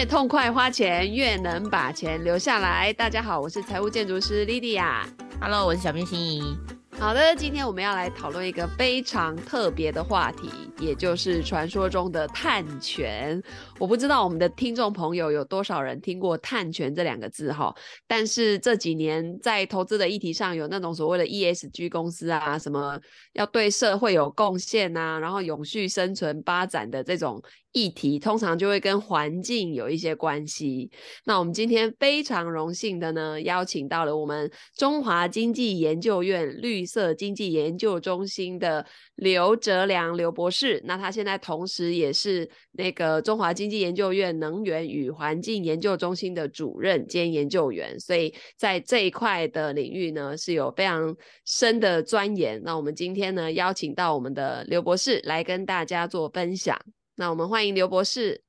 越痛快花钱，越能把钱留下来。大家好，我是财务建筑师 Lydia。Hello，我是小编心怡。好的，今天我们要来讨论一个非常特别的话题，也就是传说中的碳权。我不知道我们的听众朋友有多少人听过“碳权”这两个字哈，但是这几年在投资的议题上，有那种所谓的 ESG 公司啊，什么要对社会有贡献啊，然后永续生存发展的这种。议题通常就会跟环境有一些关系。那我们今天非常荣幸的呢，邀请到了我们中华经济研究院绿色经济研究中心的刘哲良刘博士。那他现在同时也是那个中华经济研究院能源与环境研究中心的主任兼研究员，所以在这一块的领域呢是有非常深的钻研。那我们今天呢邀请到我们的刘博士来跟大家做分享。那我们欢迎刘博士。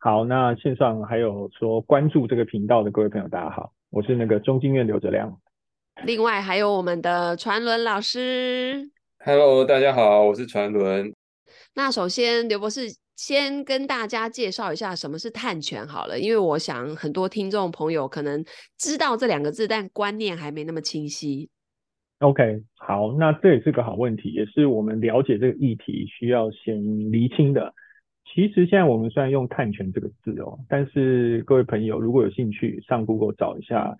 好，那线上还有说关注这个频道的各位朋友，大家好，我是那个中经院刘哲亮。另外还有我们的传伦老师。Hello，大家好，我是传伦。那首先，刘博士先跟大家介绍一下什么是碳权好了，因为我想很多听众朋友可能知道这两个字，但观念还没那么清晰。OK，好，那这也是个好问题，也是我们了解这个议题需要先厘清的。其实现在我们虽然用碳权这个字哦，但是各位朋友如果有兴趣上 Google 找一下，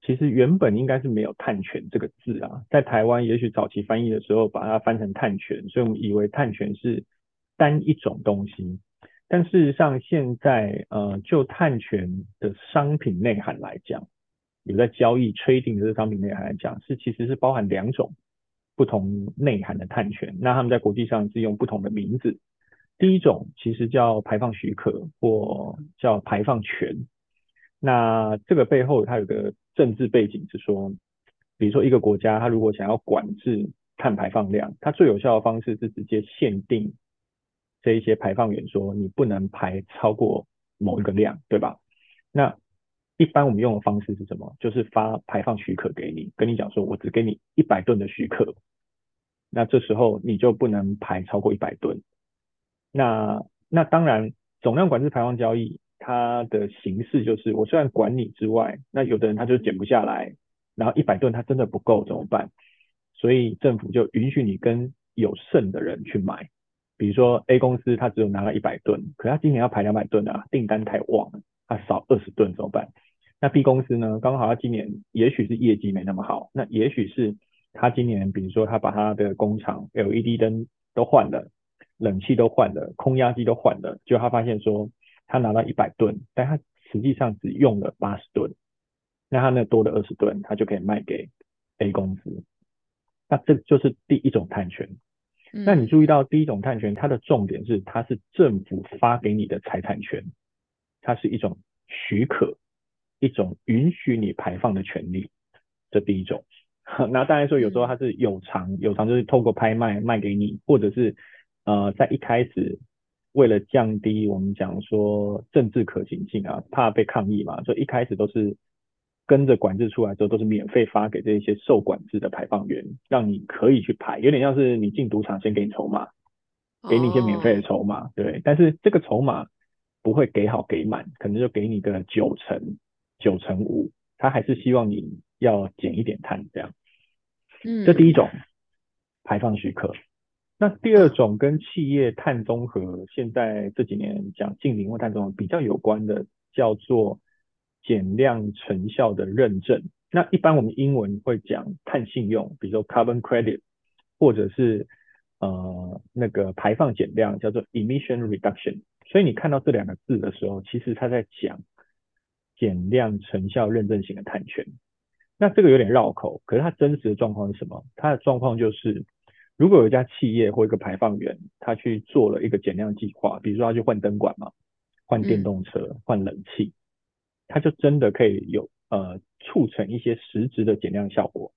其实原本应该是没有碳权这个字啊，在台湾也许早期翻译的时候把它翻成碳权，所以我们以为碳权是单一种东西，但事实上现在呃就碳权的商品内涵来讲，有在交易 trading 的这商品内涵来讲，是其实是包含两种不同内涵的碳权，那他们在国际上是用不同的名字。第一种其实叫排放许可或叫排放权，那这个背后它有个政治背景是说，比如说一个国家它如果想要管制碳排放量，它最有效的方式是直接限定这一些排放源，说你不能排超过某一个量，对吧？那一般我们用的方式是什么？就是发排放许可给你，跟你讲说我只给你一百吨的许可，那这时候你就不能排超过一百吨。那那当然，总量管制排放交易，它的形式就是，我虽然管你之外，那有的人他就减不下来，然后一百吨他真的不够怎么办？所以政府就允许你跟有剩的人去买，比如说 A 公司他只有拿了一百吨，可他今年要排两百吨啊，订单太旺了，他少二十吨怎么办？那 B 公司呢，刚好他今年也许是业绩没那么好，那也许是他今年比如说他把他的工厂 LED 灯都换了。冷气都换了，空压机都换了，就他发现说，他拿到一百吨，但他实际上只用了八十吨，那他那多的二十吨，他就可以卖给 A 公司，那这就是第一种碳权。嗯。那你注意到第一种碳权，它的重点是它是政府发给你的财产权，它是一种许可，一种允许你排放的权利，这第一种。那当然说有时候它是有偿，有偿就是透过拍卖卖给你，或者是。呃，在一开始，为了降低我们讲说政治可行性啊，怕被抗议嘛，所以一开始都是跟着管制出来之后，都是免费发给这些受管制的排放源，让你可以去排，有点像是你进赌场先给你筹码，给你一些免费的筹码，对，但是这个筹码不会给好给满，可能就给你个九成、九成五，他还是希望你要减一点碳这样，嗯，这第一种排放许可。那第二种跟企业碳中和，现在这几年讲净零或碳中和比较有关的，叫做减量成效的认证。那一般我们英文会讲碳信用，比如说 carbon credit，或者是呃那个排放减量叫做 emission reduction。所以你看到这两个字的时候，其实它在讲减量成效认证型的碳权。那这个有点绕口，可是它真实的状况是什么？它的状况就是。如果有一家企业或一个排放源，他去做了一个减量计划，比如说他去换灯管嘛，换电动车，换冷气，他就真的可以有呃促成一些实质的减量效果。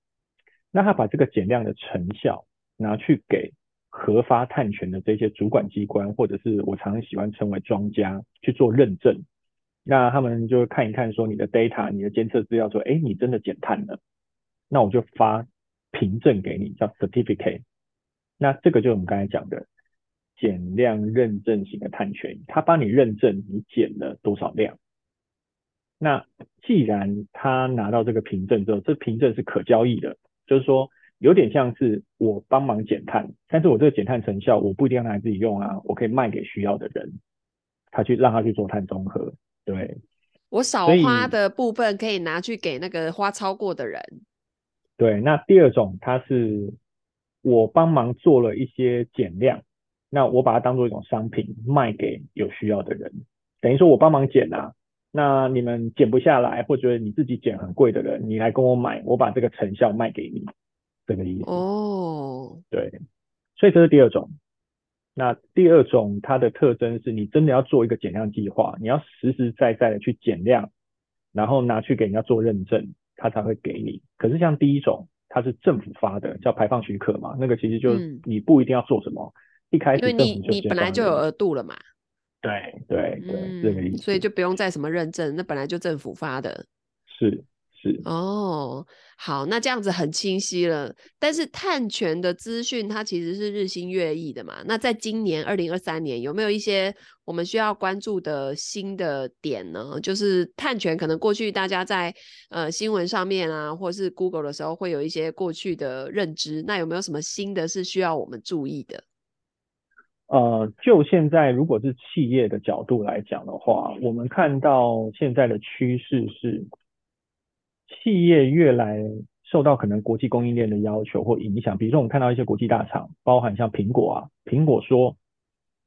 那他把这个减量的成效拿去给核发碳权的这些主管机关，或者是我常常喜欢称为庄家去做认证，那他们就看一看说你的 data，你的监测资料说，哎，你真的减碳了，那我就发凭证给你，叫 certificate。那这个就是我们刚才讲的减量认证型的碳权，它帮你认证你减了多少量，那既然他拿到这个凭证之后，这凭证是可交易的，就是说有点像是我帮忙减碳，但是我这个减碳成效我不一定要拿来自己用啊，我可以卖给需要的人，他去让他去做碳中和，对。我少花的部分可以拿去给那个花超过的人。对，那第二种，它是我帮忙做了一些减量，那我把它当做一种商品卖给有需要的人，等于说我帮忙减啊，那你们减不下来，或者你自己减很贵的人，你来跟我买，我把这个成效卖给你，这个意思。哦，对，所以这是第二种。那第二种，它的特征是你真的要做一个减量计划，你要实实在在的去减量，然后拿去给人家做认证，他才会给你。可是像第一种，它是政府发的，叫排放许可嘛，那个其实就你不一定要做什么，嗯、一开始因为你你本来就有额度了嘛。对对对，嗯、这个意思。所以就不用再什么认证，那本来就政府发的。是。是哦，好，那这样子很清晰了。但是碳权的资讯它其实是日新月异的嘛。那在今年二零二三年，有没有一些我们需要关注的新的点呢？就是碳权可能过去大家在呃新闻上面啊，或是 Google 的时候会有一些过去的认知。那有没有什么新的是需要我们注意的？呃，就现在如果是企业的角度来讲的话，我们看到现在的趋势是。企业越来受到可能国际供应链的要求或影响，比如说我们看到一些国际大厂，包含像苹果啊，苹果说，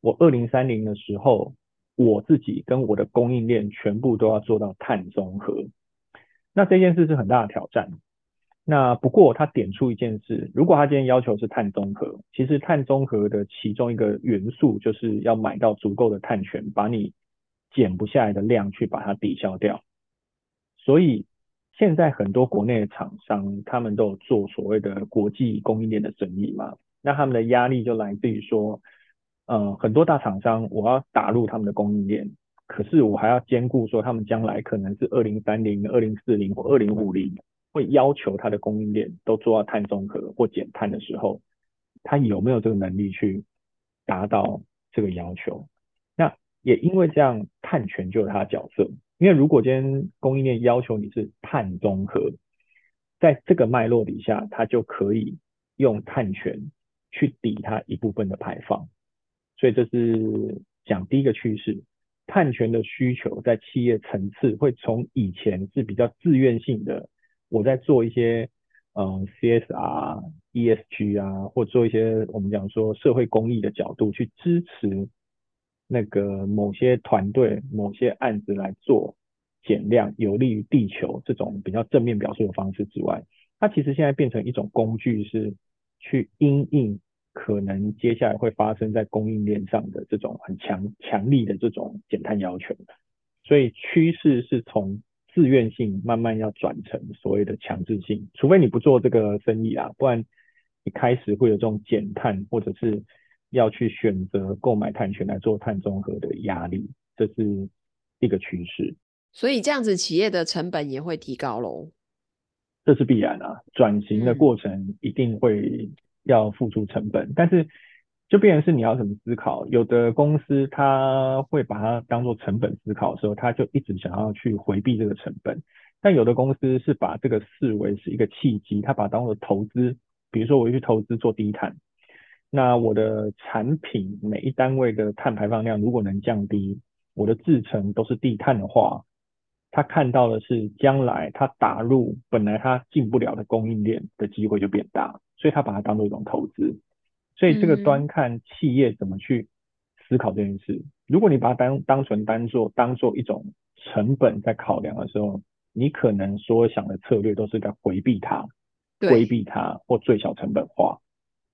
我二零三零的时候，我自己跟我的供应链全部都要做到碳中和。那这件事是很大的挑战。那不过他点出一件事，如果他今天要求是碳中和，其实碳中和的其中一个元素就是要买到足够的碳权，把你减不下来的量去把它抵消掉。所以。现在很多国内的厂商，他们都有做所谓的国际供应链的生意嘛，那他们的压力就来自于说，呃，很多大厂商我要打入他们的供应链，可是我还要兼顾说他们将来可能是二零三零、二零四零或二零五零会要求他的供应链都做到碳中和或减碳的时候，他有没有这个能力去达到这个要求？那也因为这样，碳权就有它的角色。因为如果今天供应链要求你是碳中和，在这个脉络底下，它就可以用碳权去抵它一部分的排放，所以这是讲第一个趋势。碳权的需求在企业层次会从以前是比较自愿性的，我在做一些嗯 CSR、ESG 啊，或做一些我们讲说社会公益的角度去支持。那个某些团队、某些案子来做减量，有利于地球这种比较正面表述的方式之外，它其实现在变成一种工具，是去因应可能接下来会发生在供应链上的这种很强强力的这种减碳要求。所以趋势是从自愿性慢慢要转成所谓的强制性，除非你不做这个生意啊，不然一开始会有这种减碳或者是。要去选择购买碳权来做碳中和的压力，这是一个趋势。所以这样子，企业的成本也会提高喽。这是必然啊，转型的过程一定会要付出成本，嗯、但是就变成是你要怎么思考？有的公司他会把它当做成本思考的时候，他就一直想要去回避这个成本；但有的公司是把这个视为是一个契机，他把它当做投资，比如说我去投资做低碳。那我的产品每一单位的碳排放量如果能降低，我的制程都是低碳的话，他看到的是将来他打入本来他进不了的供应链的机会就变大，所以他把它当做一种投资。所以这个端看企业怎么去思考这件事。如果你把它当当纯当做当做一种成本在考量的时候，你可能所想的策略都是在回避它、规避它或最小成本化。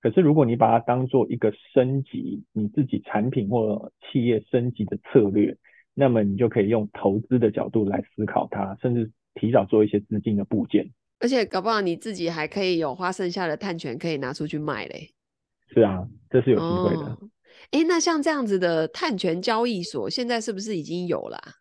可是，如果你把它当做一个升级你自己产品或企业升级的策略，那么你就可以用投资的角度来思考它，甚至提早做一些资金的部件。而且，搞不好你自己还可以有花剩下的碳权可以拿出去卖嘞。是啊，这是有机会的。哦。诶，那像这样子的碳权交易所，现在是不是已经有了啊？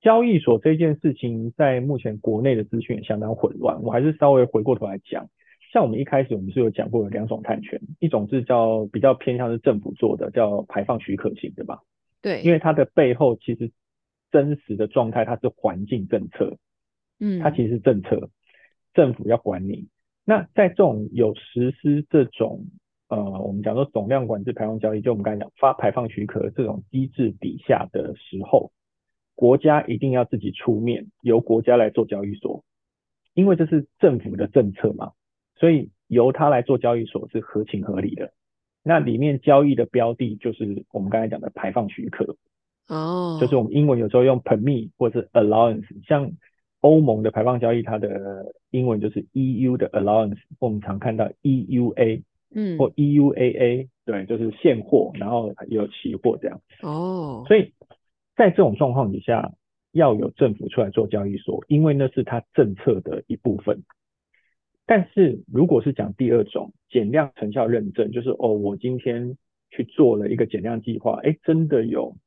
交易所这件事情，在目前国内的资讯也相当混乱，我还是稍微回过头来讲。像我们一开始我们是有讲过有两种碳权，一种是叫比较偏向是政府做的，叫排放许可型的吧？对，因为它的背后其实真实的状态，它是环境政策，嗯，它其实是政策，政府要管你。那在这种有实施这种呃，我们讲说总量管制排放交易，就我们刚才讲发排放许可这种机制底下的时候，国家一定要自己出面，由国家来做交易所，因为这是政府的政策嘛，所以由他来做交易所是合情合理的。那里面交易的标的就是我们刚才讲的排放许可，哦，就是我们英文有时候用 permit 或者是 allowance，像欧盟的排放交易，它的英文就是 EU 的 allowance，我们常看到 EUA，嗯，或 EUAA，对，就是现货，然后有期货这样，哦，所以在这种状况底下，要有政府出来做交易所，因为那是它政策的一部分。但是如果是讲第二种减量成效认证，就是哦，我今天去做了一个减量计划，哎，真的有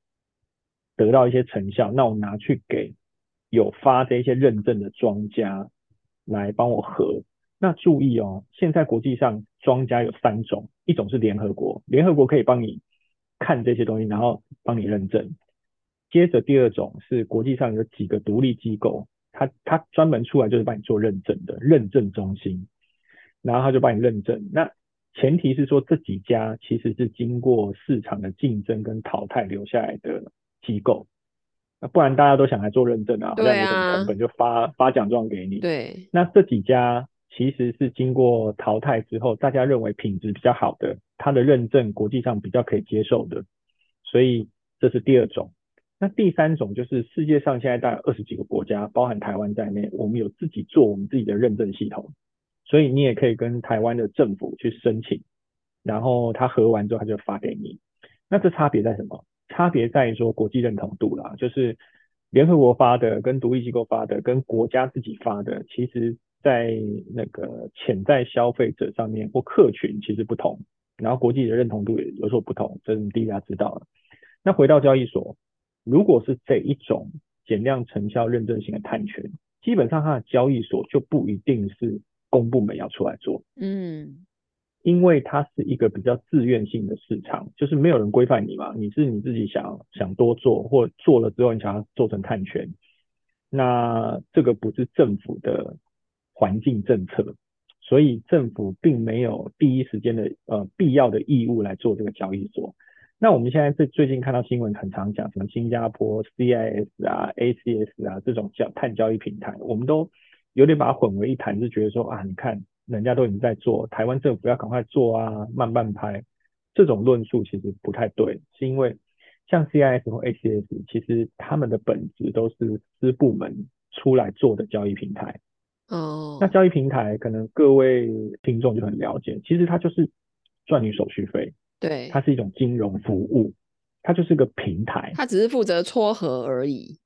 得到一些成效，那我拿去给有发这些认证的庄家来帮我核。那注意哦，现在国际上庄家有三种，一种是联合国，联合国可以帮你看这些东西，然后帮你认证。接着第二种是国际上有几个独立机构。他他专门出来就是帮你做认证的认证中心，然后他就帮你认证。那前提是说这几家其实是经过市场的竞争跟淘汰留下来的机构，那不然大家都想来做认证啊，对啊，那有成本就发发奖状给你。对，那这几家其实是经过淘汰之后，大家认为品质比较好的，它的认证国际上比较可以接受的，所以这是第二种。那第三种就是世界上现在大概二十几个国家，包含台湾在内，我们有自己做我们自己的认证系统，所以你也可以跟台湾的政府去申请，然后他核完之后他就发给你。那这差别在什么？差别在于说国际认同度啦，就是联合国发的跟独立机构发的跟国家自己发的，其实在那个潜在消费者上面或客群其实不同，然后国际的认同度也有所不同，这是第一家知道了。那回到交易所。如果是这一种减量成效认证型的碳权，基本上它的交易所就不一定是公部门要出来做，嗯，因为它是一个比较自愿性的市场，就是没有人规范你嘛，你是你自己想想多做，或做了之后你想要做成碳权，那这个不是政府的环境政策，所以政府并没有第一时间的呃必要的义务来做这个交易所。那我们现在最最近看到新闻很常讲什么新加坡 CIS 啊 ACS 啊这种叫碳交易平台，我们都有点把它混为一谈，就觉得说啊，你看人家都已经在做，台湾政府要赶快做啊，慢半拍。这种论述其实不太对，是因为像 CIS 或 ACS，其实他们的本质都是私部门出来做的交易平台。哦，那交易平台可能各位听众就很了解，其实它就是赚你手续费。对，它是一种金融服务，它就是个平台，它只是负责撮合而已。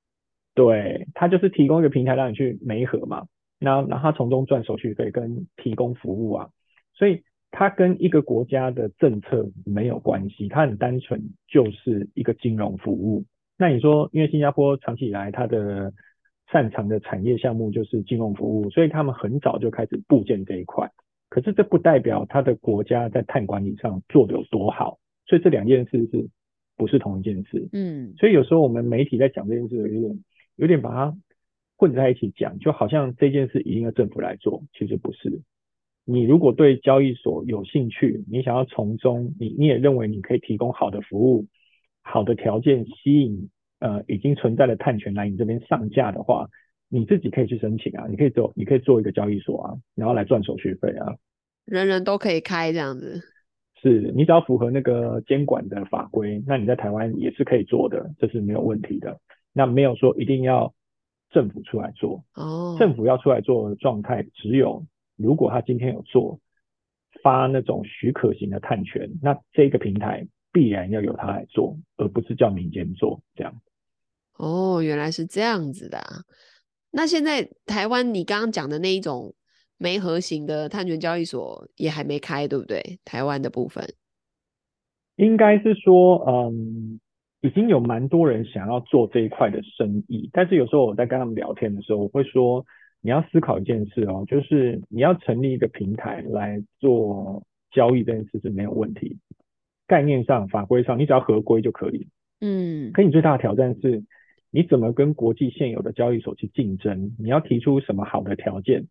对，它就是提供一个平台让你去媒合嘛，然后然后它从中赚手续费跟提供服务啊，所以它跟一个国家的政策没有关系，它很单纯就是一个金融服务。那你说，因为新加坡长期以来它的擅长的产业项目就是金融服务，所以他们很早就开始布建这一块。可是这不代表他的国家在碳管理上做的有多好，所以这两件事是不是同一件事？嗯，所以有时候我们媒体在讲这件事，有点有点把它混在一起讲，就好像这件事一定要政府来做，其实不是。你如果对交易所有兴趣，你想要从中，你你也认为你可以提供好的服务、好的条件，吸引呃已经存在的碳权来你这边上架的话。你自己可以去申请啊，你可以做，你可以做一个交易所啊，然后来赚手续费啊。人人都可以开这样子。是，你只要符合那个监管的法规，那你在台湾也是可以做的，这是没有问题的。那没有说一定要政府出来做。哦。政府要出来做的状态，只有如果他今天有做发那种许可型的碳权，那这个平台必然要由他来做，而不是叫民间做这样。哦，原来是这样子的啊。那现在台湾你刚刚讲的那一种媒合型的碳权交易所也还没开，对不对？台湾的部分应该是说，嗯，已经有蛮多人想要做这一块的生意，但是有时候我在跟他们聊天的时候，我会说，你要思考一件事哦，就是你要成立一个平台来做交易这件事是没有问题，概念上、法规上，你只要合规就可以。嗯，可你最大的挑战是。你怎么跟国际现有的交易所去竞争？你要提出什么好的条件，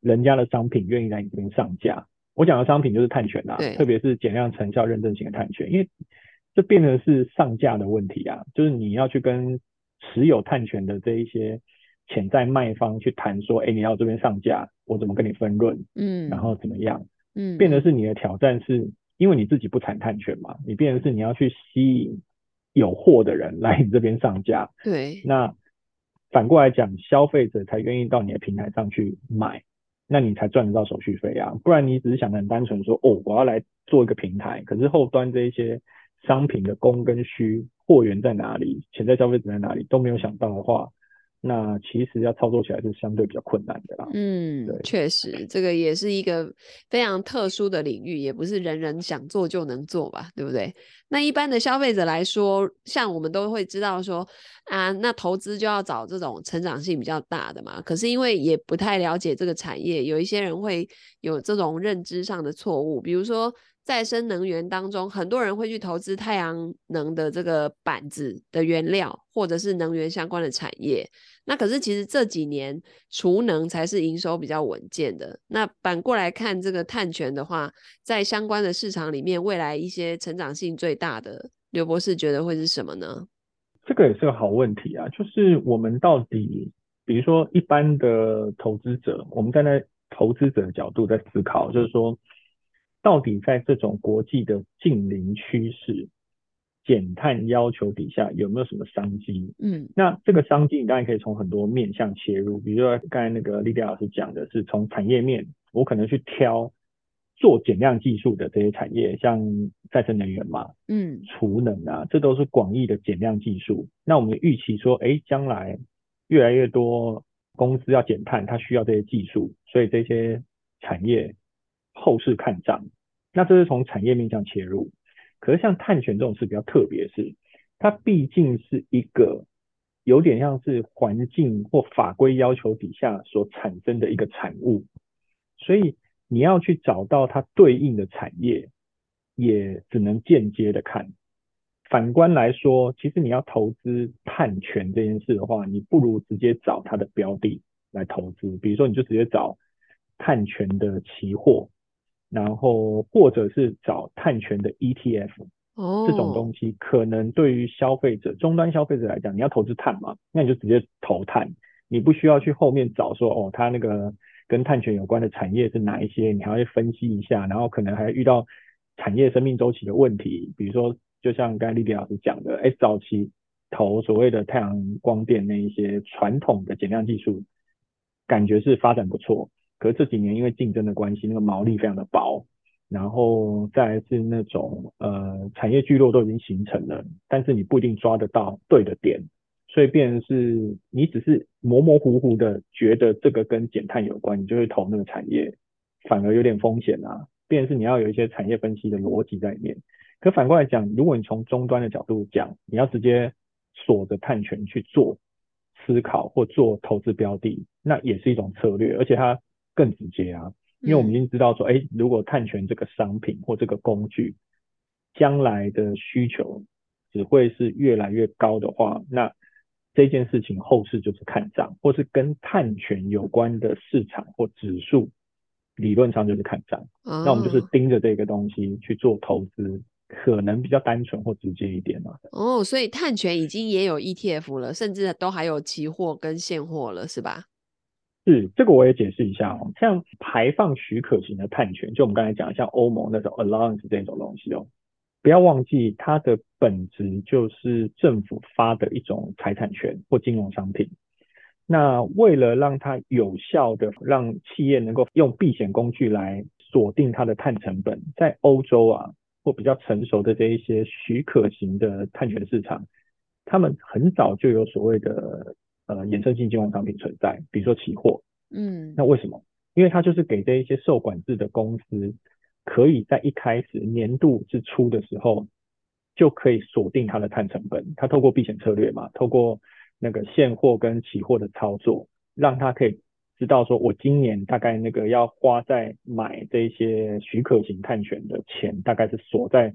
人家的商品愿意来你这边上架？我讲的商品就是碳权啦，特别是减量成效认证型的碳权，因为这变成是上架的问题啊，就是你要去跟持有碳权的这一些潜在卖方去谈说，哎，你要这边上架，我怎么跟你分润？嗯，然后怎么样？嗯，变得是你的挑战是，因为你自己不产碳权嘛，你变成是你要去吸引有货的人来你这边上架。对，那反过来讲，消费者才愿意到你的平台上去买，那你才赚得到手续费啊。不然你只是想的很单纯说，哦，我要来做一个平台，可是后端这一些商品的供跟需，货源在哪里，潜在消费者在哪里都没有想到的话。那其实要操作起来是相对比较困难的啦。嗯，对，确实，这个也是一个非常特殊的领域，也不是人人想做就能做吧，对不对？那一般的消费者来说，像我们都会知道说啊，那投资就要找这种成长性比较大的嘛。可是因为也不太了解这个产业，有一些人会有这种认知上的错误，比如说。再生能源当中，很多人会去投资太阳能的这个板子的原料，或者是能源相关的产业。那可是其实这几年储能才是营收比较稳健的。那反过来看这个碳权的话，在相关的市场里面，未来一些成长性最大的，刘博士觉得会是什么呢？这个也是个好问题啊，就是我们到底，比如说一般的投资者，我们站在投资者的角度在思考，就是说。到底在这种国际的近邻趋势、减碳要求底下，有没有什么商机？嗯，那这个商机你当然可以从很多面向切入，比如说刚才那个莉迪亚老师讲的是从产业面，我可能去挑做减量技术的这些产业，像再生能源嘛，嗯，储能啊，这都是广义的减量技术。那我们预期说，哎，将来越来越多公司要减碳，它需要这些技术，所以这些产业。后市看涨，那这是从产业面向切入。可是像碳权这种事比较特别，是它毕竟是一个有点像是环境或法规要求底下所产生的一个产物，所以你要去找到它对应的产业，也只能间接的看。反观来说，其实你要投资碳权这件事的话，你不如直接找它的标的来投资，比如说你就直接找碳权的期货。然后或者是找碳权的 ETF，哦，这种东西可能对于消费者终端消费者来讲，你要投资碳嘛，那你就直接投碳，你不需要去后面找说哦，它那个跟碳权有关的产业是哪一些，你还要去分析一下，然后可能还遇到产业生命周期的问题，比如说就像刚才丽丽老师讲的，哎，早期投所谓的太阳光电那一些传统的减量技术，感觉是发展不错。可是这几年因为竞争的关系，那个毛利非常的薄，然后再来是那种呃产业聚落都已经形成了，但是你不一定抓得到对的点，所以变成是你只是模模糊糊的觉得这个跟减碳有关，你就会投那个产业，反而有点风险啊。变成是你要有一些产业分析的逻辑在里面。可反过来讲，如果你从终端的角度讲，你要直接锁着碳权去做思考或做投资标的，那也是一种策略，而且它。更直接啊，因为我们已经知道说，哎、欸，如果碳权这个商品或这个工具将来的需求只会是越来越高的话，那这件事情后市就是看涨，或是跟碳权有关的市场或指数，理论上就是看涨。哦、那我们就是盯着这个东西去做投资，可能比较单纯或直接一点嘛。哦，所以碳权已经也有 ETF 了，甚至都还有期货跟现货了，是吧？是，这个我也解释一下哦。像排放许可型的碳权，就我们刚才讲，像欧盟那种 allowance 这种东西哦，不要忘记它的本质就是政府发的一种财产权或金融商品。那为了让它有效的让企业能够用避险工具来锁定它的碳成本，在欧洲啊或比较成熟的这一些许可型的碳权市场，他们很早就有所谓的。呃，衍生性金融商品存在，比如说期货，嗯，那为什么？因为它就是给这一些受管制的公司，可以在一开始年度之初的时候，就可以锁定它的碳成本。它透过避险策略嘛，透过那个现货跟期货的操作，让它可以知道说，我今年大概那个要花在买这些许可型碳权的钱，大概是锁在。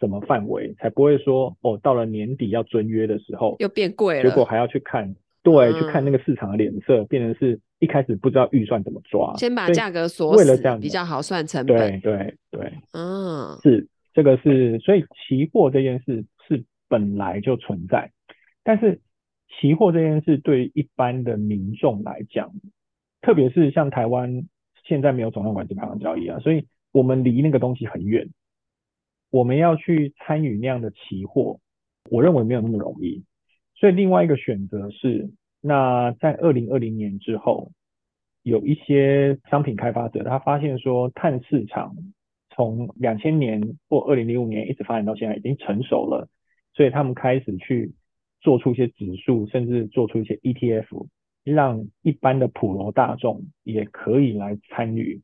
什么范围，才不会说哦，到了年底要遵约的时候又变贵了，结果还要去看，对，嗯、去看那个市场的脸色，变成是一开始不知道预算怎么抓，先把价格锁死，为了这样比较好算成本。对对对，嗯，是这个是，所以期货这件事是本来就存在，但是期货这件事对于一般的民众来讲，特别是像台湾现在没有总量管制盘中交易啊，所以我们离那个东西很远。我们要去参与那样的期货，我认为没有那么容易。所以另外一个选择是，那在二零二零年之后，有一些商品开发者，他发现说碳市场从两千年或二零零五年一直发展到现在已经成熟了，所以他们开始去做出一些指数，甚至做出一些 ETF，让一般的普罗大众也可以来参与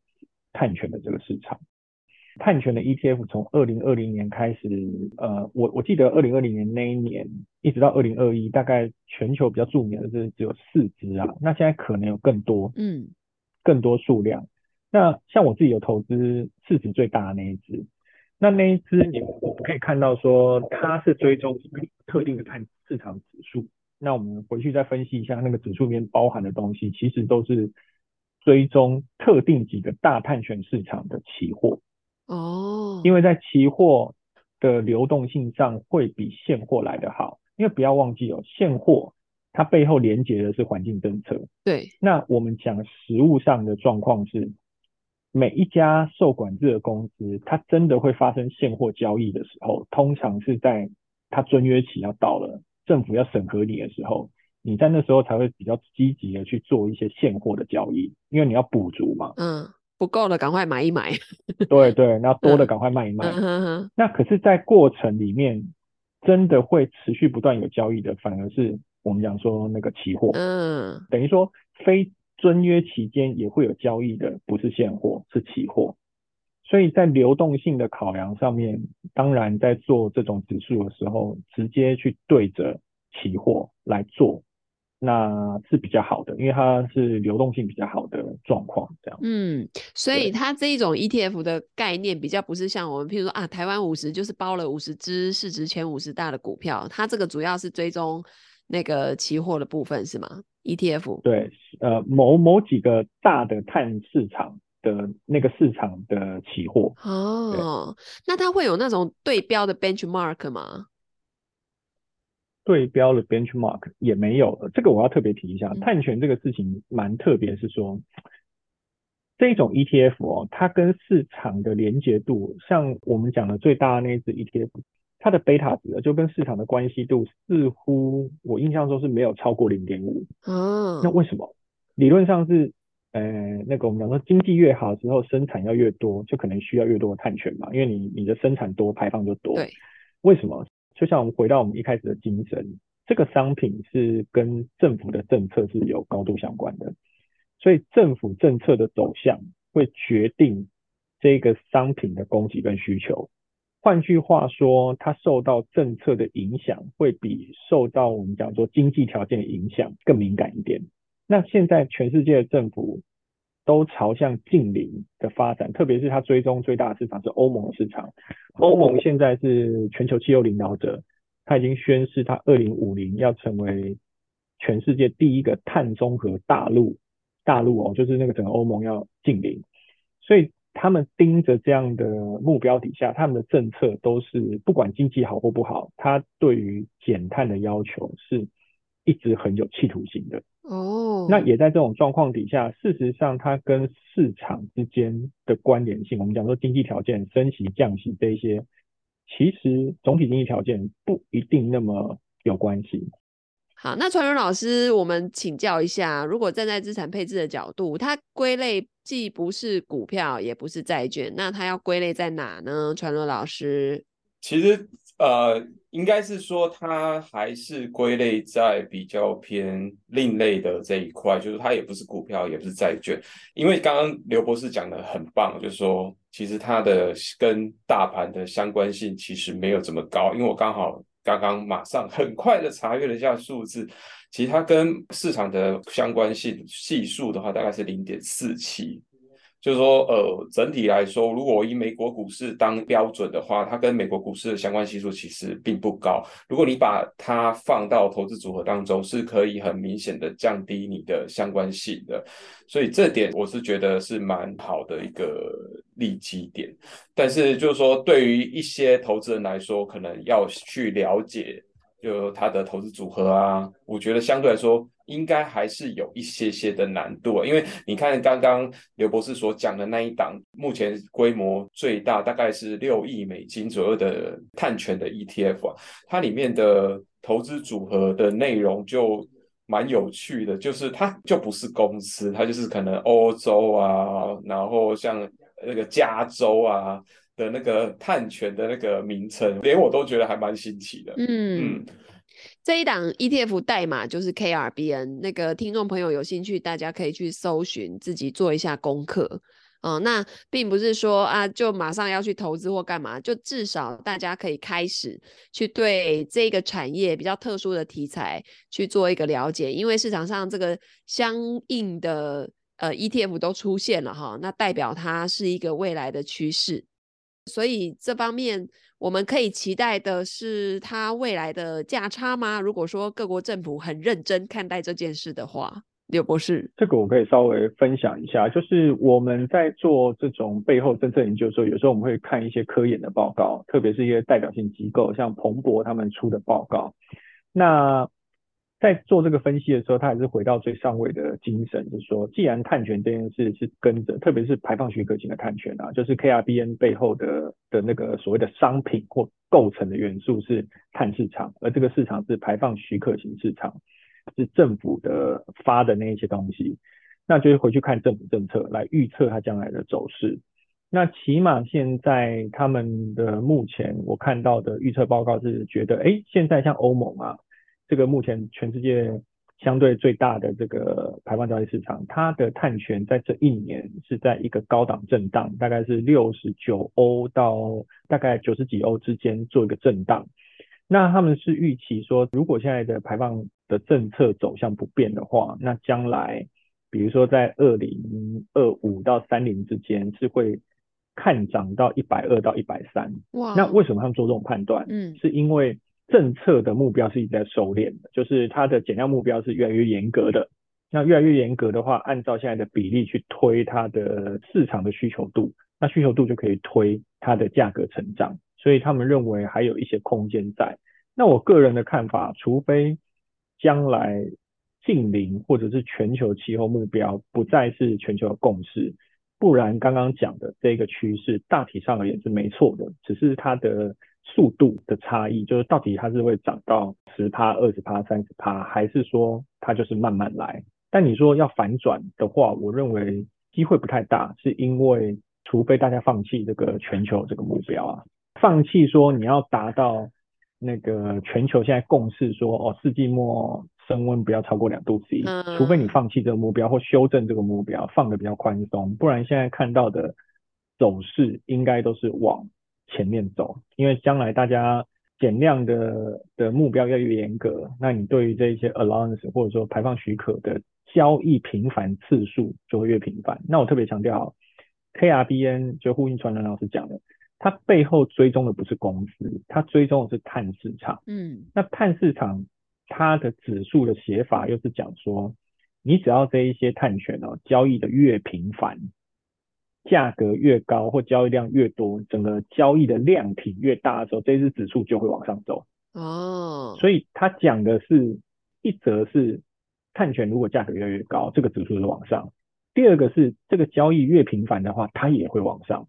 碳权的这个市场。碳权的 ETF 从二零二零年开始，呃，我我记得二零二零年那一年，一直到二零二一，大概全球比较著名的是只有四只啊，那现在可能有更多，嗯，更多数量。那像我自己有投资市值最大的那一只，那那一只你我们可以看到说它是追踪特定的碳市场指数，那我们回去再分析一下那个指数里面包含的东西，其实都是追踪特定几个大碳权市场的期货。哦，因为在期货的流动性上会比现货来得好，因为不要忘记哦，现货它背后连接的是环境政策。对，那我们讲实物上的状况是，每一家受管制的公司，它真的会发生现货交易的时候，通常是在它遵约期要到了，政府要审核你的时候，你在那时候才会比较积极的去做一些现货的交易，因为你要补足嘛。嗯。不够了赶快买一买，对对，那多的赶快卖一卖。嗯、那可是，在过程里面，真的会持续不断有交易的，反而是我们讲说那个期货。嗯，等于说非遵约期间也会有交易的，不是现货，是期货。所以在流动性的考量上面，当然在做这种指数的时候，直接去对着期货来做。那是比较好的，因为它是流动性比较好的状况，这样。嗯，所以它这一种 ETF 的概念比较不是像我们，譬如说啊，台湾五十就是包了五十只市值前五十大的股票，它这个主要是追踪那个期货的部分是吗？ETF？对，呃，某某几个大的碳市场的那个市场的期货。哦，那它会有那种对标的 benchmark 吗？对标的 benchmark 也没有了，这个我要特别提一下，碳权这个事情蛮特别，是说这种 ETF 哦，它跟市场的连接度，像我们讲的最大的那一支 ETF，它的贝塔值就跟市场的关系度似乎我印象中是没有超过零点五。嗯，那为什么？理论上是，呃，那个我们讲说经济越好之后，生产要越多，就可能需要越多的碳权嘛，因为你你的生产多，排放就多。对，为什么？就像我们回到我们一开始的精神，这个商品是跟政府的政策是有高度相关的，所以政府政策的走向会决定这个商品的供给跟需求。换句话说，它受到政策的影响会比受到我们讲说经济条件的影响更敏感一点。那现在全世界的政府都朝向近邻的发展，特别是它追踪最大的市场是欧盟市场。欧盟现在是全球气候领导者，它已经宣示它二零五零要成为全世界第一个碳中和大陆。大陆哦，就是那个整个欧盟要净零，所以他们盯着这样的目标底下，他们的政策都是不管经济好或不好，它对于减碳的要求是一直很有企图心的。哦，那也在这种状况底下，事实上它跟市场之间的关联性，我们讲说经济条件、升息、降息这一些，其实总体经济条件不一定那么有关系。好，那传伦老师，我们请教一下，如果站在资产配置的角度，它归类既不是股票，也不是债券，那它要归类在哪呢？传伦老师，其实呃。应该是说，它还是归类在比较偏另类的这一块，就是它也不是股票，也不是债券。因为刚刚刘博士讲的很棒，就是说，其实它的跟大盘的相关性其实没有这么高。因为我刚好刚刚马上很快的查阅了一下数字，其实它跟市场的相关性系数的话，大概是零点四七。就是说，呃，整体来说，如果以美国股市当标准的话，它跟美国股市的相关系数其实并不高。如果你把它放到投资组合当中，是可以很明显的降低你的相关性的。所以这点我是觉得是蛮好的一个利基点。但是就是说，对于一些投资人来说，可能要去了解就他的投资组合啊，我觉得相对来说。应该还是有一些些的难度啊，因为你看刚刚刘博士所讲的那一档，目前规模最大大概是六亿美金左右的碳权的 ETF 啊，它里面的投资组合的内容就蛮有趣的，就是它就不是公司，它就是可能欧洲啊，然后像那个加州啊的那个探权的那个名称，连我都觉得还蛮新奇的，嗯。嗯这一档 ETF 代码就是 KRBN，那个听众朋友有兴趣，大家可以去搜寻，自己做一下功课。嗯、呃，那并不是说啊，就马上要去投资或干嘛，就至少大家可以开始去对这个产业比较特殊的题材去做一个了解，因为市场上这个相应的呃 ETF 都出现了哈，那代表它是一个未来的趋势，所以这方面。我们可以期待的是它未来的价差吗？如果说各国政府很认真看待这件事的话，刘博士，这个我可以稍微分享一下，就是我们在做这种背后政策研究的时候，有时候我们会看一些科研的报告，特别是一些代表性机构，像彭博他们出的报告，那。在做这个分析的时候，他还是回到最上位的精神，就是说，既然碳权这件事是跟着，特别是排放许可型的碳权啊，就是 KRBN 背后的的那个所谓的商品或构成的元素是碳市场，而这个市场是排放许可型市场，是政府的发的那一些东西，那就是回去看政府政策来预测它将来的走势。那起码现在他们的目前我看到的预测报告是觉得，哎，现在像欧盟啊。这个目前全世界相对最大的这个排放交易市场，它的碳权在这一年是在一个高档震荡，大概是六十九欧到大概九十几欧之间做一个震荡。那他们是预期说，如果现在的排放的政策走向不变的话，那将来比如说在二零二五到三零之间是会看涨到一百二到一百三。哇！那为什么他们做这种判断？嗯，是因为。政策的目标是一直在收敛的，就是它的减量目标是越来越严格的。那越来越严格的话，按照现在的比例去推它的市场的需求度，那需求度就可以推它的价格成长。所以他们认为还有一些空间在。那我个人的看法，除非将来近零或者是全球气候目标不再是全球的共识，不然刚刚讲的这个趋势大体上而言是没错的，只是它的。速度的差异，就是到底它是会涨到十趴、二十趴、三十趴，还是说它就是慢慢来？但你说要反转的话，我认为机会不太大，是因为除非大家放弃这个全球这个目标啊，放弃说你要达到那个全球现在共识说哦，世纪末升温不要超过两度 C，除非你放弃这个目标或修正这个目标，放得比较宽松，不然现在看到的走势应该都是往。前面走，因为将来大家减量的的目标越来越严格，那你对于这一些 allowance 或者说排放许可的交易频繁次数就会越频繁。那我特别强调，KRBN 就呼应传人老师讲的，它背后追踪的不是公司，它追踪的是碳市场。嗯，那碳市场它的指数的写法又是讲说，你只要这一些碳权哦交易的越频繁。价格越高或交易量越多，整个交易的量体越大的时候，这只指数就会往上走。哦，所以他讲的是一则是碳权如果价格越来越高，这个指数是往上；第二个是这个交易越频繁的话，它也会往上。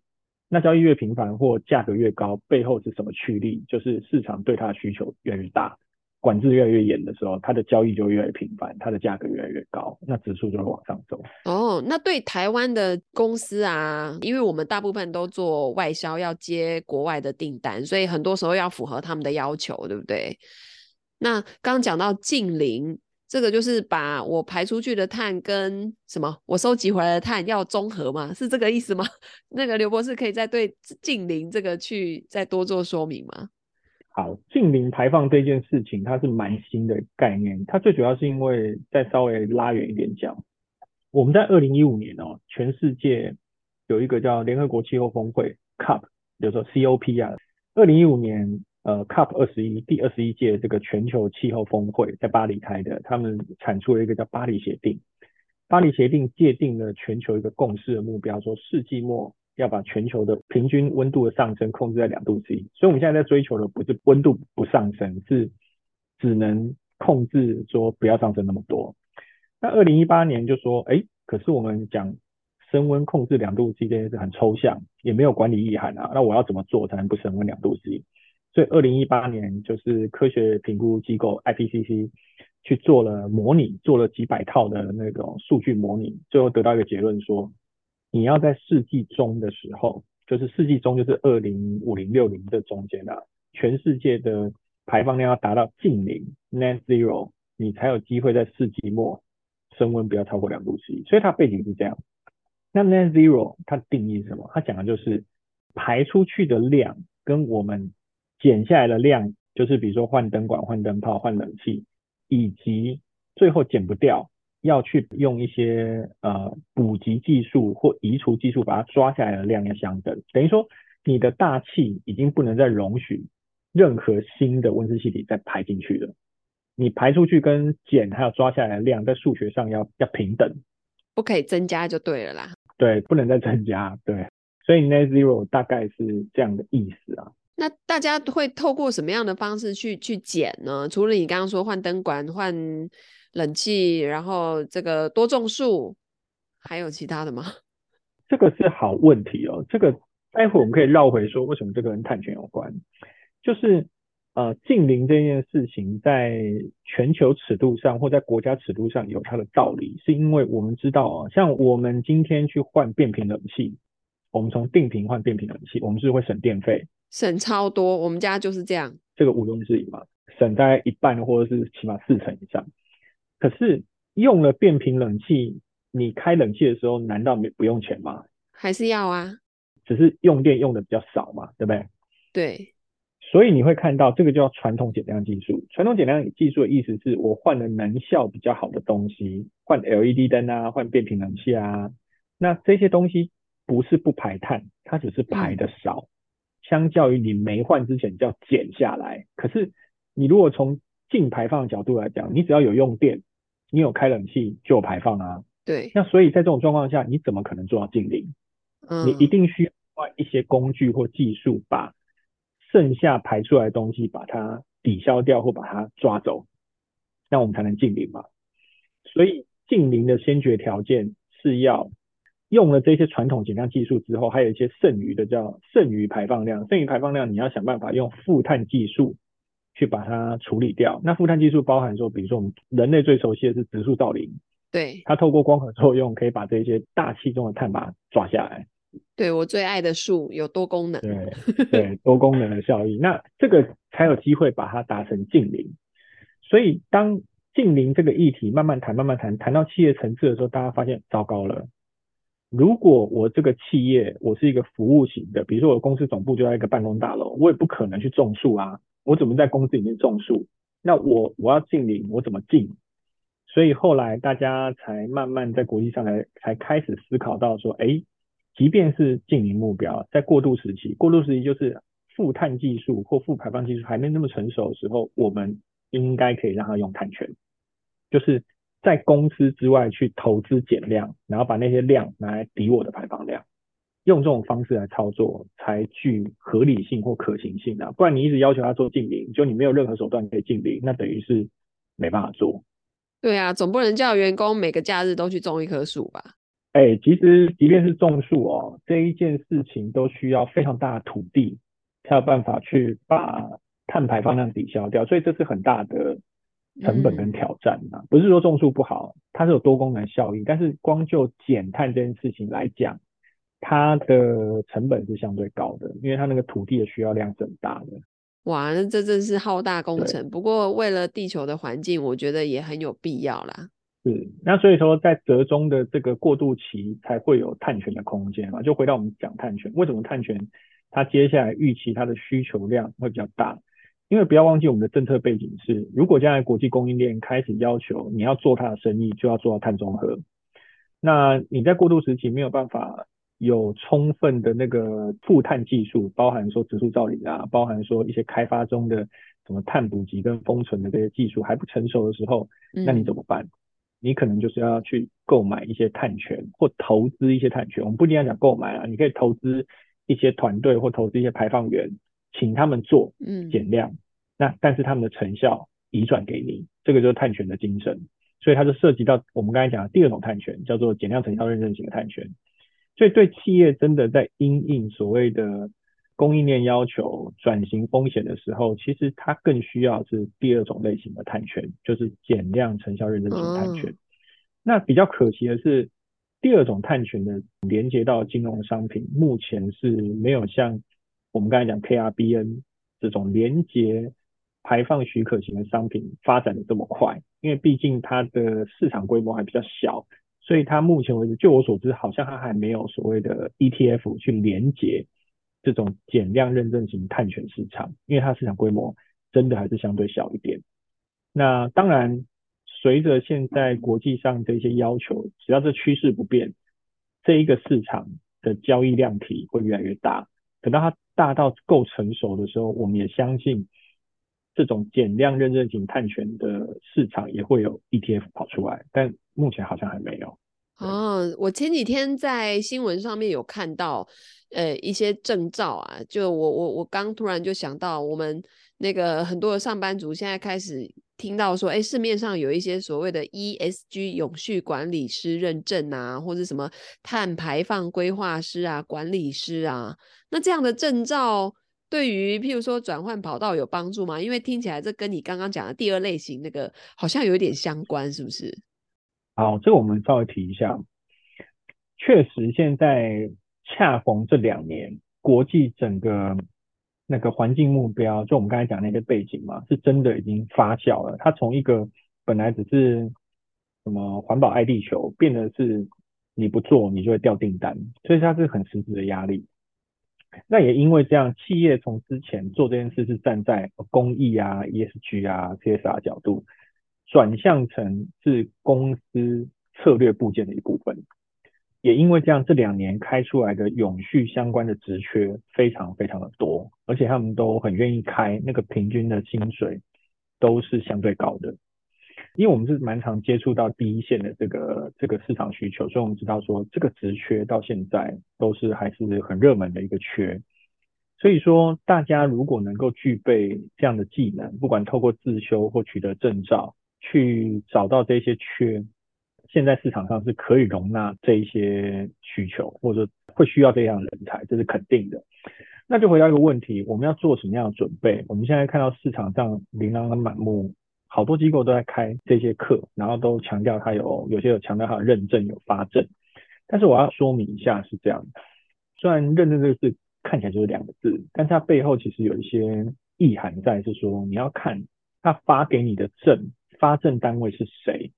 那交易越频繁或价格越高，背后是什么驱力？就是市场对它的需求越来越大。管制越来越严的时候，它的交易就越来越频繁，它的价格越来越高，那指数就会往上走。哦，那对台湾的公司啊，因为我们大部分都做外销，要接国外的订单，所以很多时候要符合他们的要求，对不对？那刚讲到近邻，这个就是把我排出去的碳跟什么我收集回来的碳要综合吗？是这个意思吗？那个刘博士可以再对近邻这个去再多做说明吗？好，净零排放这件事情，它是蛮新的概念。它最主要是因为再稍微拉远一点讲，我们在二零一五年哦，全世界有一个叫联合国气候峰会 COP，比如说 COP 啊，二零一五年呃 COP 二十一第二十一届这个全球气候峰会在巴黎开的，他们产出了一个叫巴黎协定。巴黎协定界定了全球一个共识的目标，说世纪末要把全球的平均温度的上升控制在两度 C。所以我们现在在追求的不是温度不上升，是只能控制说不要上升那么多。那二零一八年就说，哎，可是我们讲升温控制两度 C 这件事很抽象，也没有管理意涵啊。那我要怎么做才能不升温两度 C？所以二零一八年就是科学评估机构 IPCC 去做了模拟，做了几百套的那种数据模拟，最后得到一个结论说，你要在世纪中的时候，就是世纪中就是二零五零六零这中间啊，全世界的排放量要达到净零 （net zero），你才有机会在世纪末。升温不要超过两度 C，所以它背景是这样。那 Net Zero 它定义是什么？它讲的就是排出去的量跟我们减下来的量，就是比如说换灯管、换灯泡、换冷气，以及最后减不掉，要去用一些呃补给技术或移除技术把它抓下来的量要相等。等于说你的大气已经不能再容许任何新的温室气体再排进去了。你排出去跟减还有抓下来的量，在数学上要要平等，不可以增加就对了啦。对，不能再增加。对，所以 net zero 大概是这样的意思啊。那大家会透过什么样的方式去去减呢？除了你刚刚说换灯管、换冷气，然后这个多种树，还有其他的吗？这个是好问题哦。这个待会我们可以绕回说，为什么这个跟碳权有关？就是。呃，近邻这件事情在全球尺度上或在国家尺度上有它的道理，是因为我们知道啊，像我们今天去换变频冷气，我们从定频换变频冷气，我们是会省电费，省超多。我们家就是这样，这个毋庸置疑嘛，省大概一半或者是起码四成以上。可是用了变频冷气，你开冷气的时候难道没不用钱吗？还是要啊，只是用电用的比较少嘛，对不对？对。所以你会看到这个叫传统减量技术。传统减量技术的意思是我换了能效比较好的东西，换 LED 灯啊，换变频冷气啊。那这些东西不是不排碳，它只是排的少，相较于你没换之前要减下来。可是你如果从净排放的角度来讲，你只要有用电，你有开冷气就有排放啊。对。那所以在这种状况下，你怎么可能做到净零？嗯。你一定需要换一些工具或技术把。剩下排出来的东西，把它抵消掉或把它抓走，那我们才能净零嘛。所以净零的先决条件是要用了这些传统减量技术之后，还有一些剩余的叫剩余排放量。剩余排放量你要想办法用负碳技术去把它处理掉。那负碳技术包含说，比如说我们人类最熟悉的是植树造林，对，它透过光合作用可以把这些大气中的碳把它抓下来。对，我最爱的树有多功能，对对，多功能的效益，那这个才有机会把它达成净零。所以当净零这个议题慢慢谈、慢慢谈，谈到企业层次的时候，大家发现糟糕了。如果我这个企业我是一个服务型的，比如说我公司总部就在一个办公大楼，我也不可能去种树啊，我怎么在公司里面种树？那我我要净零，我怎么净？所以后来大家才慢慢在国际上来才开始思考到说，哎。即便是净零目标，在过渡时期，过渡时期就是负碳技术或负排放技术还没那么成熟的时候，我们应该可以让它用碳权，就是在公司之外去投资减量，然后把那些量拿来抵我的排放量，用这种方式来操作才具合理性或可行性啊！不然你一直要求他做禁零，就你没有任何手段可以禁零，那等于是没办法做。对啊，总不能叫员工每个假日都去种一棵树吧？哎、欸，其实即便是种树哦，这一件事情都需要非常大的土地，才有办法去把碳排放量抵消掉，所以这是很大的成本跟挑战啊。嗯、不是说种树不好，它是有多功能效应，但是光就减碳这件事情来讲，它的成本是相对高的，因为它那个土地的需要量是很大的。哇，那这真是浩大工程。不过为了地球的环境，我觉得也很有必要啦。是，那所以说在折中的这个过渡期才会有碳权的空间嘛。就回到我们讲碳权，为什么碳权它接下来预期它的需求量会比较大？因为不要忘记我们的政策背景是，如果将来国际供应链开始要求你要做它的生意，就要做到碳中和。那你在过渡时期没有办法有充分的那个负碳技术，包含说植树造林啊，包含说一些开发中的什么碳捕集跟封存的这些技术还不成熟的时候，那你怎么办？嗯、你可能就是要去购买一些碳权或投资一些碳权。我们不一定要讲购买啊，你可以投资一些团队或投资一些排放源，请他们做减量，嗯、那但是他们的成效移转给你，这个就是碳权的精神。所以它就涉及到我们刚才讲的第二种碳权，叫做减量成效认证型的碳权。所以对企业真的在因应所谓的供应链要求、转型风险的时候，其实它更需要是第二种类型的碳权，就是减量成效认证型碳权。那比较可惜的是，第二种碳权的连接到金融商品，目前是没有像我们刚才讲 KRBN 这种连接排放许可型的商品发展的这么快。因为毕竟它的市场规模还比较小，所以它目前为止，就我所知，好像它还没有所谓的 ETF 去连接这种减量认证型碳权市场，因为它市场规模真的还是相对小一点。那当然，随着现在国际上这些要求，只要这趋势不变，这一个市场的交易量体会越来越大。等到它大到够成熟的时候，我们也相信。这种减量认证型碳权的市场也会有 ETF 跑出来，但目前好像还没有。哦，我前几天在新闻上面有看到，呃，一些证照啊，就我我我刚突然就想到，我们那个很多的上班族现在开始听到说，哎，市面上有一些所谓的 ESG 永续管理师认证啊，或者什么碳排放规划师啊、管理师啊，那这样的证照。对于譬如说转换跑道有帮助吗？因为听起来这跟你刚刚讲的第二类型那个好像有一点相关，是不是？好，这个我们稍微提一下。确实，现在恰逢这两年，国际整个那个环境目标，就我们刚才讲那些背景嘛，是真的已经发酵了。它从一个本来只是什么环保爱地球，变得是你不做你就会掉订单，所以它是很实质的压力。那也因为这样，企业从之前做这件事是站在公益啊、ESG 啊、CSR 角度，转向成是公司策略部件的一部分。也因为这样，这两年开出来的永续相关的职缺非常非常的多，而且他们都很愿意开，那个平均的薪水都是相对高的。因为我们是蛮常接触到第一线的这个这个市场需求，所以我们知道说这个职缺到现在都是还是很热门的一个缺。所以说大家如果能够具备这样的技能，不管透过自修或取得证照，去找到这些缺，现在市场上是可以容纳这一些需求，或者会需要这样人才，这是肯定的。那就回到一个问题，我们要做什么样的准备？我们现在看到市场上琳琅满目。好多机构都在开这些课，然后都强调它有，有些有强调它的认证有发证，但是我要说明一下是这样的，虽然认证这个字看起来就是两个字，但是它背后其实有一些意涵在，是说你要看它发给你的证，发证单位是谁，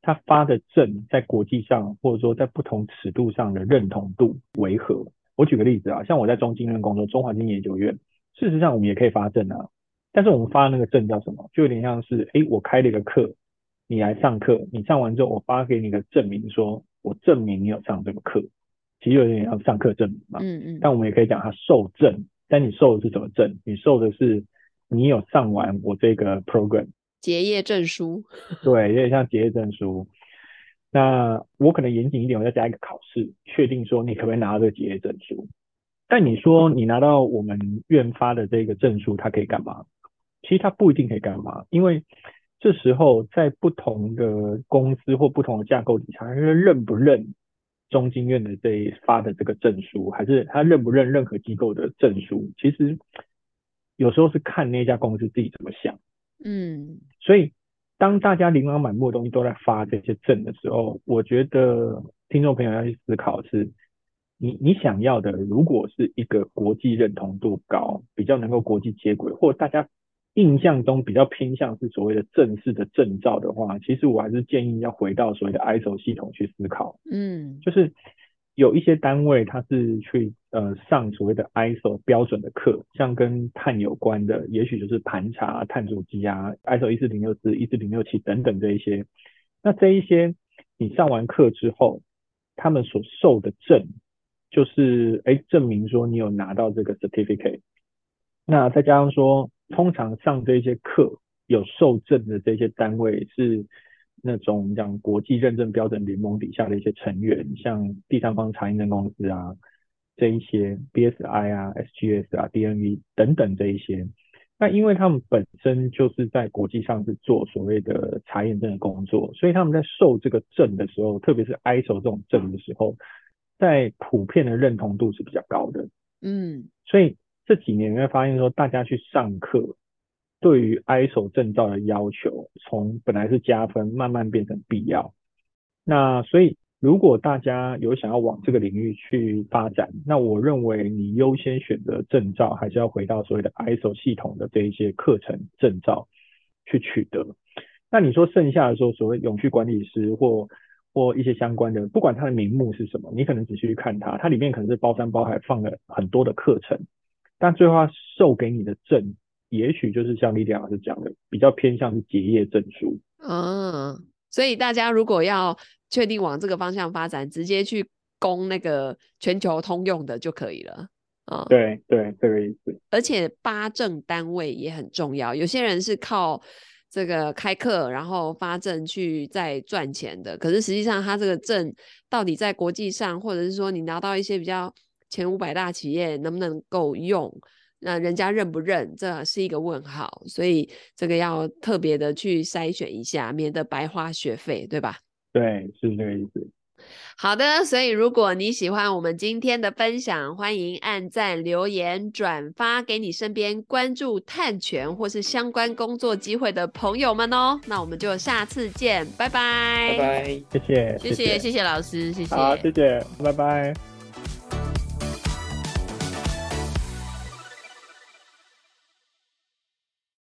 他发的证在国际上或者说在不同尺度上的认同度为何？我举个例子啊，像我在中经院工作，中华经济研究院，事实上我们也可以发证啊。但是我们发的那个证叫什么？就有点像是，诶，我开了一个课，你来上课，你上完之后，我发给你个证明说，说我证明你有上这个课，其实有点像上课证明嘛。嗯嗯。但我们也可以讲它受证，但你受的是什么证？你受的是你有上完我这个 program。结业证书。对，有点像结业证书。那我可能严谨一点，我再加一个考试，确定说你可不可以拿到这个结业证书。但你说你拿到我们院发的这个证书，它可以干嘛？其实它不一定可以干嘛，因为这时候在不同的公司或不同的架构底下，他认不认中经院的这一发的这个证书，还是他认不认任何机构的证书，其实有时候是看那家公司自己怎么想。嗯，所以当大家琳琅满目的东西都在发这些证的时候，我觉得听众朋友要去思考的是，你你想要的如果是一个国际认同度高，比较能够国际接轨，或大家。印象中比较偏向是所谓的正式的证照的话，其实我还是建议要回到所谓的 ISO 系统去思考。嗯，就是有一些单位它是去呃上所谓的 ISO 标准的课，像跟碳有关的，也许就是盘查、碳足迹啊，ISO 一四零六四、一四零六七等等这一些。那这一些你上完课之后，他们所受的证，就是哎证明说你有拿到这个 certificate。那再加上说，通常上这些课有受证的这些单位是那种讲国际认证标准联盟底下的一些成员，像第三方查验证公司啊，这一些 BSI 啊、SGS 啊、DNV 等等这一些。那因为他们本身就是在国际上是做所谓的查验证的工作，所以他们在受这个证的时候，特别是 ISO 这种证的时候，在普遍的认同度是比较高的。嗯，所以这几年你会发现说，大家去上课，对于 ISO 证照的要求，从本来是加分，慢慢变成必要。那所以。如果大家有想要往这个领域去发展，那我认为你优先选择证照，还是要回到所谓的 ISO 系统的这一些课程证照去取得。那你说剩下的时候，所谓永续管理师或或一些相关的，不管它的名目是什么，你可能仔细去看它，它里面可能是包山包海放了很多的课程，但最后它授给你的证，也许就是像莉莉老师讲的，比较偏向是结业证书。嗯，所以大家如果要确定往这个方向发展，直接去攻那个全球通用的就可以了啊。对对，这个意思。而且八证单位也很重要，有些人是靠这个开课然后发证去再赚钱的，可是实际上他这个证到底在国际上，或者是说你拿到一些比较前五百大企业能不能够用，那人家认不认，这是一个问号。所以这个要特别的去筛选一下，免得白花学费，对吧？对，是这个意思。好的，所以如果你喜欢我们今天的分享，欢迎按赞、留言、转发给你身边关注探权或是相关工作机会的朋友们哦。那我们就下次见，拜拜，拜拜，谢谢，谢谢，谢谢老师，谢谢，好，谢谢，拜拜。